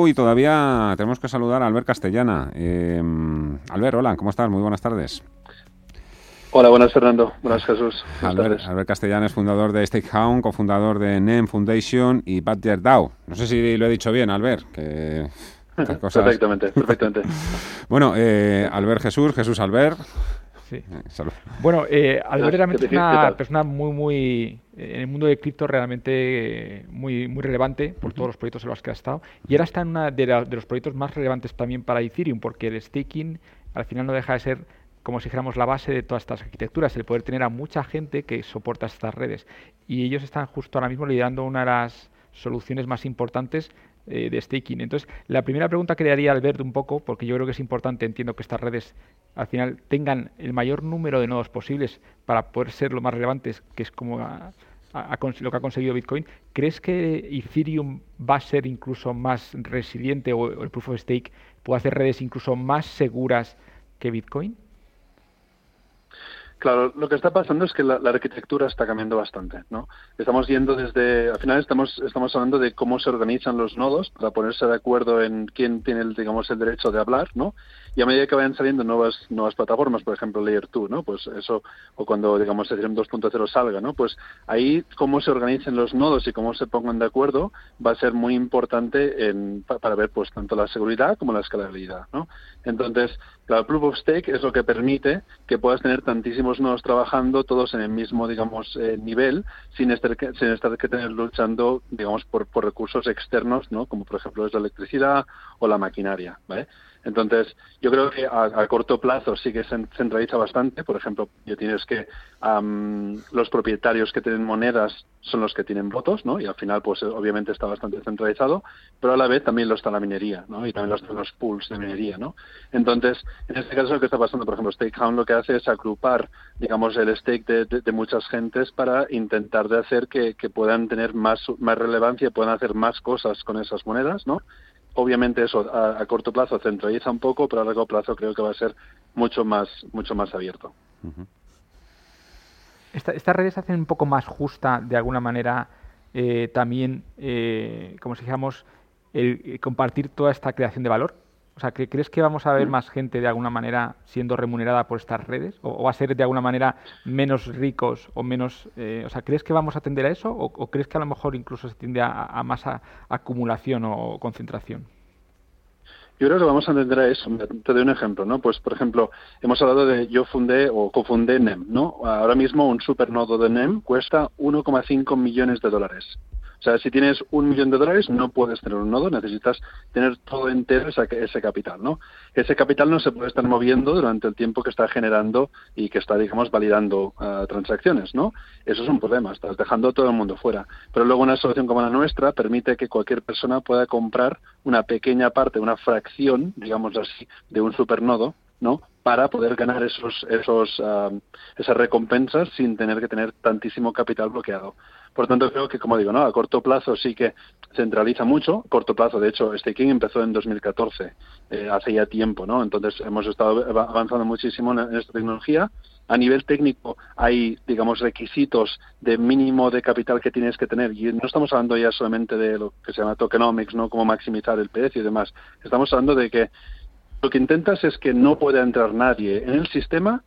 Y todavía tenemos que saludar a Albert Castellana. Eh, Albert, hola, ¿cómo estás? Muy buenas tardes. Hola, buenas Fernando. Buenas Jesús. Albert, Castellana es fundador de Stakehound, cofundador de NEM Foundation y Badger DAO. No sé si lo he dicho bien, Albert. Que Perfectamente, perfectamente. bueno, eh, Albert Jesús, Jesús Albert. Sí. Eh, bueno, eh, Albert realmente es una persona muy, muy, en el mundo de cripto realmente muy, muy relevante por todos los proyectos en los que ha estado. Y ahora está en uno de, los proyectos más relevantes también para Ethereum, porque el staking al final no deja de ser como si dijéramos la base de todas estas arquitecturas, el poder tener a mucha gente que soporta estas redes. Y ellos están justo ahora mismo liderando una de las soluciones más importantes eh, de staking. Entonces, la primera pregunta que le haría al Albert un poco, porque yo creo que es importante, entiendo que estas redes al final tengan el mayor número de nodos posibles para poder ser lo más relevantes, que es como lo que ha conseguido Bitcoin. ¿Crees que Ethereum va a ser incluso más resiliente o el proof of stake puede hacer redes incluso más seguras que Bitcoin? Claro, lo que está pasando es que la, arquitectura está cambiando bastante, ¿no? Estamos yendo desde, al final estamos estamos hablando de cómo se organizan los nodos para ponerse de acuerdo en quién tiene, el, digamos, el derecho de hablar, ¿no? Y a medida que vayan saliendo nuevas nuevas plataformas, por ejemplo Layer 2, ¿no? Pues eso, o cuando, digamos, Ethereum 2.0 salga, ¿no? Pues ahí cómo se organicen los nodos y cómo se pongan de acuerdo va a ser muy importante en, para ver, pues, tanto la seguridad como la escalabilidad, ¿no? Entonces, claro, Proof of Stake es lo que permite que puedas tener tantísimos nodos trabajando todos en el mismo, digamos, eh, nivel, sin estar, que, sin estar que tener luchando, digamos, por, por recursos externos, ¿no? Como, por ejemplo, es la electricidad o la maquinaria, ¿vale? Entonces, yo creo que a, corto plazo sí que se centraliza bastante. Por ejemplo, ya tienes que los propietarios que tienen monedas son los que tienen votos, ¿no? Y al final, pues obviamente está bastante centralizado, pero a la vez también lo está la minería, ¿no? Y también los, los pools de minería, ¿no? Entonces, en este caso lo que está pasando, por ejemplo, Stakehound lo que hace es agrupar, digamos, el stake de, muchas gentes para intentar de hacer que, que puedan tener más, más relevancia, puedan hacer más cosas con esas monedas, ¿no? Obviamente eso a, corto plazo centraliza un poco, pero a largo plazo creo que va a ser mucho más, mucho más abierto. estas redes hacen un poco más justa, de alguna manera, eh, también, eh, como si dijéramos, el, compartir toda esta creación de valor. O sea, ¿crees que vamos a ver mm. más gente de alguna manera siendo remunerada por estas redes? ¿O, va a ser de alguna manera menos ricos o menos... Eh, o sea, ¿crees que vamos a tender a eso? ¿O, crees que a lo mejor incluso se tiende a, más acumulación o concentración? Yo creo que vamos a entender a eso. Te doy un ejemplo, ¿no? Pues, por ejemplo, hemos hablado de yo fundé o cofundé NEM, ¿no? Ahora mismo un supernodo de NEM cuesta 1,5 millones de dólares. O sea, si tienes un millón de dólares, no puedes tener un nodo, necesitas tener todo entero ese, capital, ¿no? Ese capital no se puede estar moviendo durante el tiempo que está generando y que está, digamos, validando ah, transacciones, ¿no? Eso es un problema, estás dejando a todo el mundo fuera. Pero luego una solución como la nuestra permite que cualquier persona pueda comprar una pequeña parte, una fracción, digamos así, de un supernodo, ¿no? para poder ganar esos, esos, ah, esas recompensas sin tener que tener tantísimo capital bloqueado. Por tanto, creo que, como digo, ¿no? a corto plazo sí que centraliza mucho. A corto plazo, de hecho, staking empezó en 2014, eh, hace ya tiempo, ¿no? Entonces, hemos estado avanzando muchísimo en, esta tecnología. A nivel técnico hay, digamos, requisitos de mínimo de capital que tienes que tener. Y no estamos hablando ya solamente de lo que se llama tokenomics, ¿no? Cómo maximizar el precio y demás. Estamos hablando de que lo que intentas es que no pueda entrar nadie en el sistema,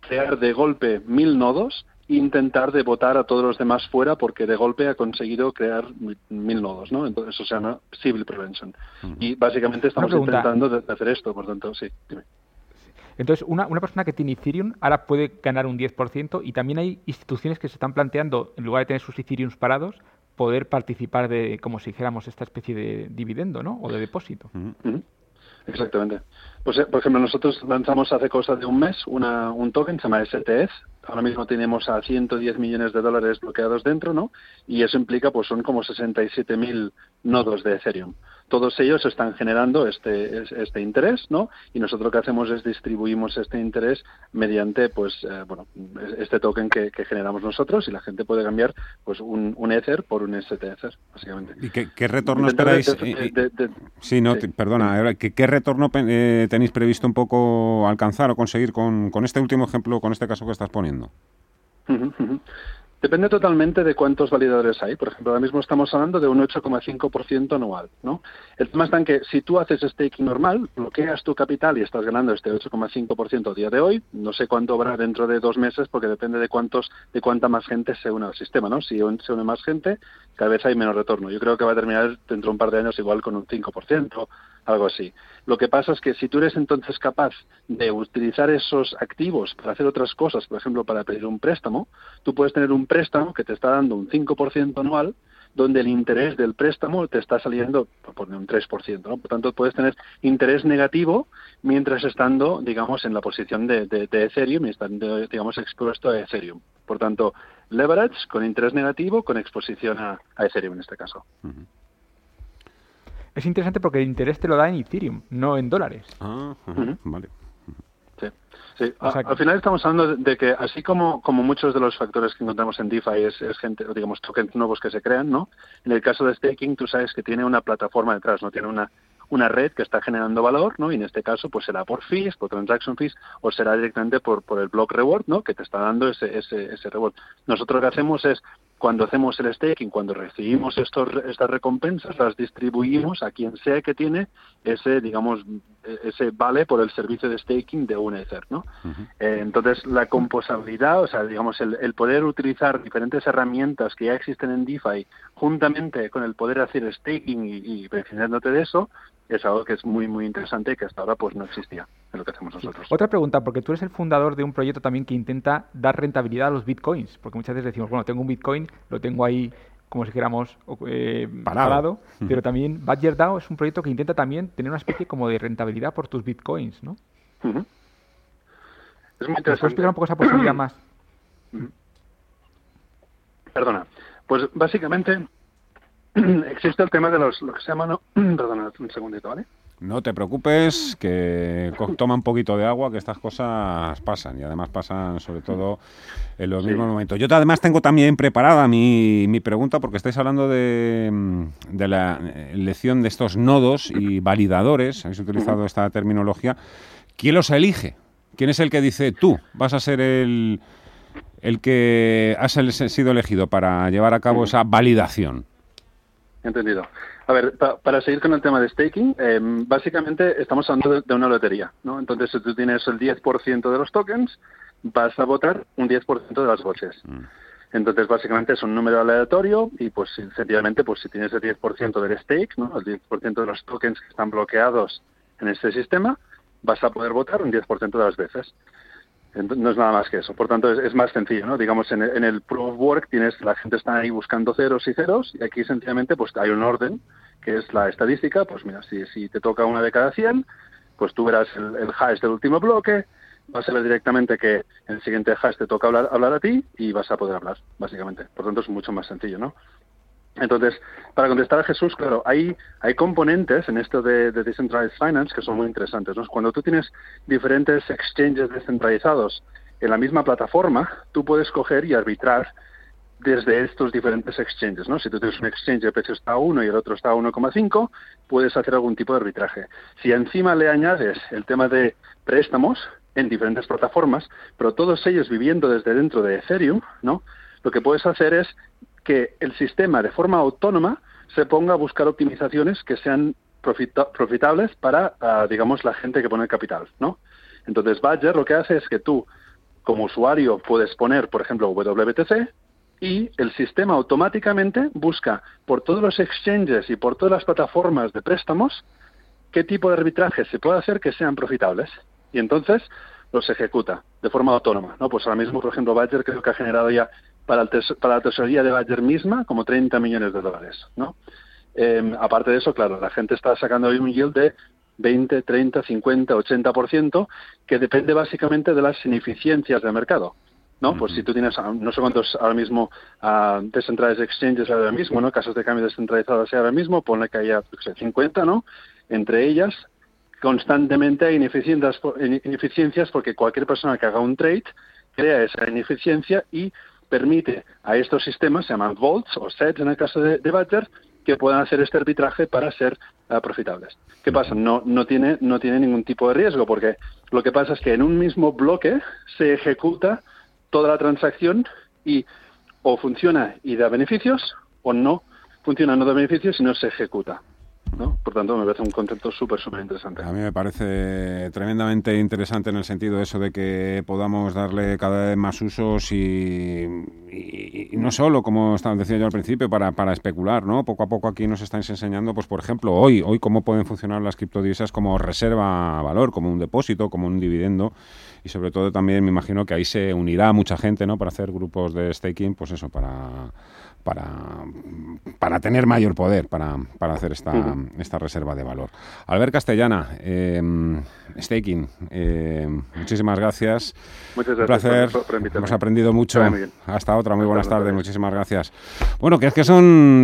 crear de golpe mil nodos intentar de votar a todos los demás fuera porque de golpe ha conseguido crear mil nodos, ¿no? Entonces eso se llama civil prevention. Y básicamente estamos intentando hacer esto, por tanto, sí, Entonces, una, una persona que tiene Ethereum ahora puede ganar un 10% y también hay instituciones que se están planteando, en lugar de tener sus Ethereums parados, poder participar de, como si dijéramos, esta especie de dividendo, ¿no? O de depósito. Exactamente. Pues, eh, por ejemplo, nosotros lanzamos hace cosa de un mes una, un token, se llama STS. Ahora mismo tenemos a 110 millones de dólares bloqueados dentro, ¿no? Y eso implica, pues son como 67 mil nodos de Ethereum todos ellos están generando este, este interés, ¿no? Y nosotros lo que hacemos es distribuimos este interés mediante, pues, eh, bueno, este token que, generamos nosotros y la gente puede cambiar, pues, un, un Ether por un STEther, básicamente. ¿Y qué, retorno esperáis? sí, no, perdona, ¿qué, ¿qué, retorno eh, tenéis previsto un poco alcanzar o conseguir con, con este último ejemplo, con este caso que estás poniendo? Depende totalmente de cuántos validadores hay. Por ejemplo, ahora mismo estamos hablando de un 8,5% anual. ¿no? El tema está en que si tú haces staking normal, bloqueas tu capital y estás ganando este 8,5% a día de hoy, no sé cuánto habrá dentro de dos meses porque depende de cuántos de cuánta más gente se une al sistema. ¿no? Si se une más gente, cada vez hay menos retorno. Yo creo que va a terminar dentro de un par de años igual con un 5%, algo así. Lo que pasa es que si tú eres entonces capaz de utilizar esos activos para hacer otras cosas, por ejemplo, para pedir un préstamo, tú puedes tener un préstamo que te está dando un 5% anual donde el interés del préstamo te está saliendo por un 3%. ¿no? Por tanto, puedes tener interés negativo mientras estando, digamos, en la posición de, de, Ethereum y estando, digamos, expuesto a Ethereum. Por tanto, leverage con interés negativo con exposición a, Ethereum en este caso. Es interesante porque el interés te lo da en Ethereum, no en dólares. Ah, vale. Sí, al final estamos hablando de que así como, como muchos de los factores que encontramos en DeFi es, es gente, digamos, tokens nuevos que se crean, ¿no? En el caso de staking, tú sabes que tiene una plataforma detrás, no tiene una una red que está generando valor, ¿no? Y en este caso, pues será por fees, por transaction fees, o será directamente por, por el block reward, ¿no? Que te está dando ese, ese, ese reward. Nosotros lo que hacemos es, cuando hacemos el staking, cuando recibimos estos, estas recompensas, las distribuimos a quien sea que tiene ese, digamos, ese vale por el servicio de staking de un Ether, ¿no? Eh, entonces, la composabilidad, o sea, digamos, el, el, poder utilizar diferentes herramientas que ya existen en DeFi juntamente con el poder hacer staking y, y beneficiándote de eso, es algo que es muy muy interesante y que hasta ahora pues no existía en lo que hacemos nosotros. Otra pregunta, porque tú eres el fundador de un proyecto también que intenta dar rentabilidad a los bitcoins, porque muchas veces decimos, bueno, tengo un bitcoin, lo tengo ahí como si dijéramos eh, parado, pero también Badger DAO es un proyecto que intenta también tener una especie como de rentabilidad por tus bitcoins, ¿no? Es muy interesante. ¿Puedes explicar un poco esa posibilidad más? Perdona. Pues básicamente existe el tema de los, lo que se llama, no, perdona un segundito, ¿vale? No te preocupes, que toma un poquito de agua, que estas cosas pasan y además pasan sobre todo en los mismos momentos. Yo además tengo también preparada mi, mi pregunta porque estáis hablando de, de la elección de estos nodos y validadores, habéis utilizado esta terminología. ¿Quién los elige? ¿Quién es el que dice tú vas a ser el, el que has sido elegido para llevar a cabo esa validación? Entendido. A ver, para seguir con el tema de staking, em, básicamente estamos hablando de, una lotería, ¿no? Entonces, si tú tienes el 10% de los tokens, vas a votar un 10% de las voces. Mm. Entonces, básicamente es un número aleatorio y, pues, sencillamente, pues si tienes el 10% del stake, ¿no? El 10% de los tokens que están bloqueados en este sistema, vas a poder votar un 10% de las veces. No es nada más que eso. Por tanto, es, más sencillo, ¿no? Digamos, en el, en el, proof of work tienes, la gente está ahí buscando ceros y ceros y aquí sencillamente pues hay un orden que es la estadística. Pues mira, si, si te toca una de cada 100, pues tú verás el, el hash del último bloque, vas a ver directamente que en el siguiente hash te toca hablar, hablar a ti y vas a poder hablar, básicamente. Por tanto, es mucho más sencillo, ¿no? Entonces, para contestar a Jesús, claro, hay, componentes en esto de, Decentralized Finance que son muy interesantes. ¿no? Cuando tú tienes diferentes exchanges descentralizados en la misma plataforma, tú puedes coger y arbitrar desde estos diferentes exchanges. ¿no? Si tú tienes un exchange, el precio está a 1 y el otro está a 1,5, puedes hacer algún tipo de arbitraje. Si encima le añades el tema de préstamos en diferentes plataformas, pero todos ellos viviendo desde dentro de Ethereum, ¿no? lo que puedes hacer es que el sistema de forma autónoma se ponga a buscar optimizaciones que sean profitables para, ah, digamos, la gente que pone el capital, ¿no? Entonces, Badger lo que hace es que tú, como usuario, puedes poner, por ejemplo, WBTC y el sistema automáticamente busca por todos los exchanges y por todas las plataformas de préstamos qué tipo de arbitraje se puede hacer que sean profitables. Y entonces los ejecuta de forma autónoma, ¿no? Pues ahora mismo, por ejemplo, Badger creo que ha generado ya para, para la tesorería de Badger misma como 30 millones de dólares, ¿no? Em, aparte de eso, claro, la gente está sacando hoy un yield de 20, 30, 50, 80%, que depende básicamente de las ineficiencias del mercado. ¿no? Pues si tú tienes, no sé cuántos ahora mismo uh, descentralized exchanges ahora mismo, ¿no? Casos de cambio descentralizados ahora mismo, ponle que haya 50, ¿no? Entre ellas, constantemente hay ineficiencias, ineficiencias porque cualquier persona que haga un trade crea esa ineficiencia y permite a estos sistemas, se llaman vaults o sets en el caso de, de Badger, que puedan hacer este arbitraje para ser uh, profitables. ¿Qué pasa? No, no, tiene, no tiene ningún tipo de riesgo, porque lo que pasa es que en un mismo bloque se ejecuta toda la transacción y o funciona y da beneficios o no funciona, no da beneficios y no se ejecuta. Por tanto, me parece un concepto súper, súper interesante. A mí me parece tremendamente interesante en el sentido de eso de que podamos darle cada vez más usos y, no solo, como decía yo al principio, para, para, especular, ¿no? Poco a poco aquí nos estáis enseñando, pues por ejemplo, hoy, hoy cómo pueden funcionar las criptodivisas como reserva valor, como un depósito, como un dividendo y sobre todo también me imagino que ahí se unirá mucha gente, ¿no? Para hacer grupos de staking, pues eso, para para, para tener mayor poder para, para hacer esta, esta reserva de valor. Albert Castellana, em, Staking, em, muchísimas gracias. Muchas gracias. Un placer. Hemos aprendido mucho. Hasta otra. Muy buenas tardes. Muchísimas gracias. Bueno, que es que son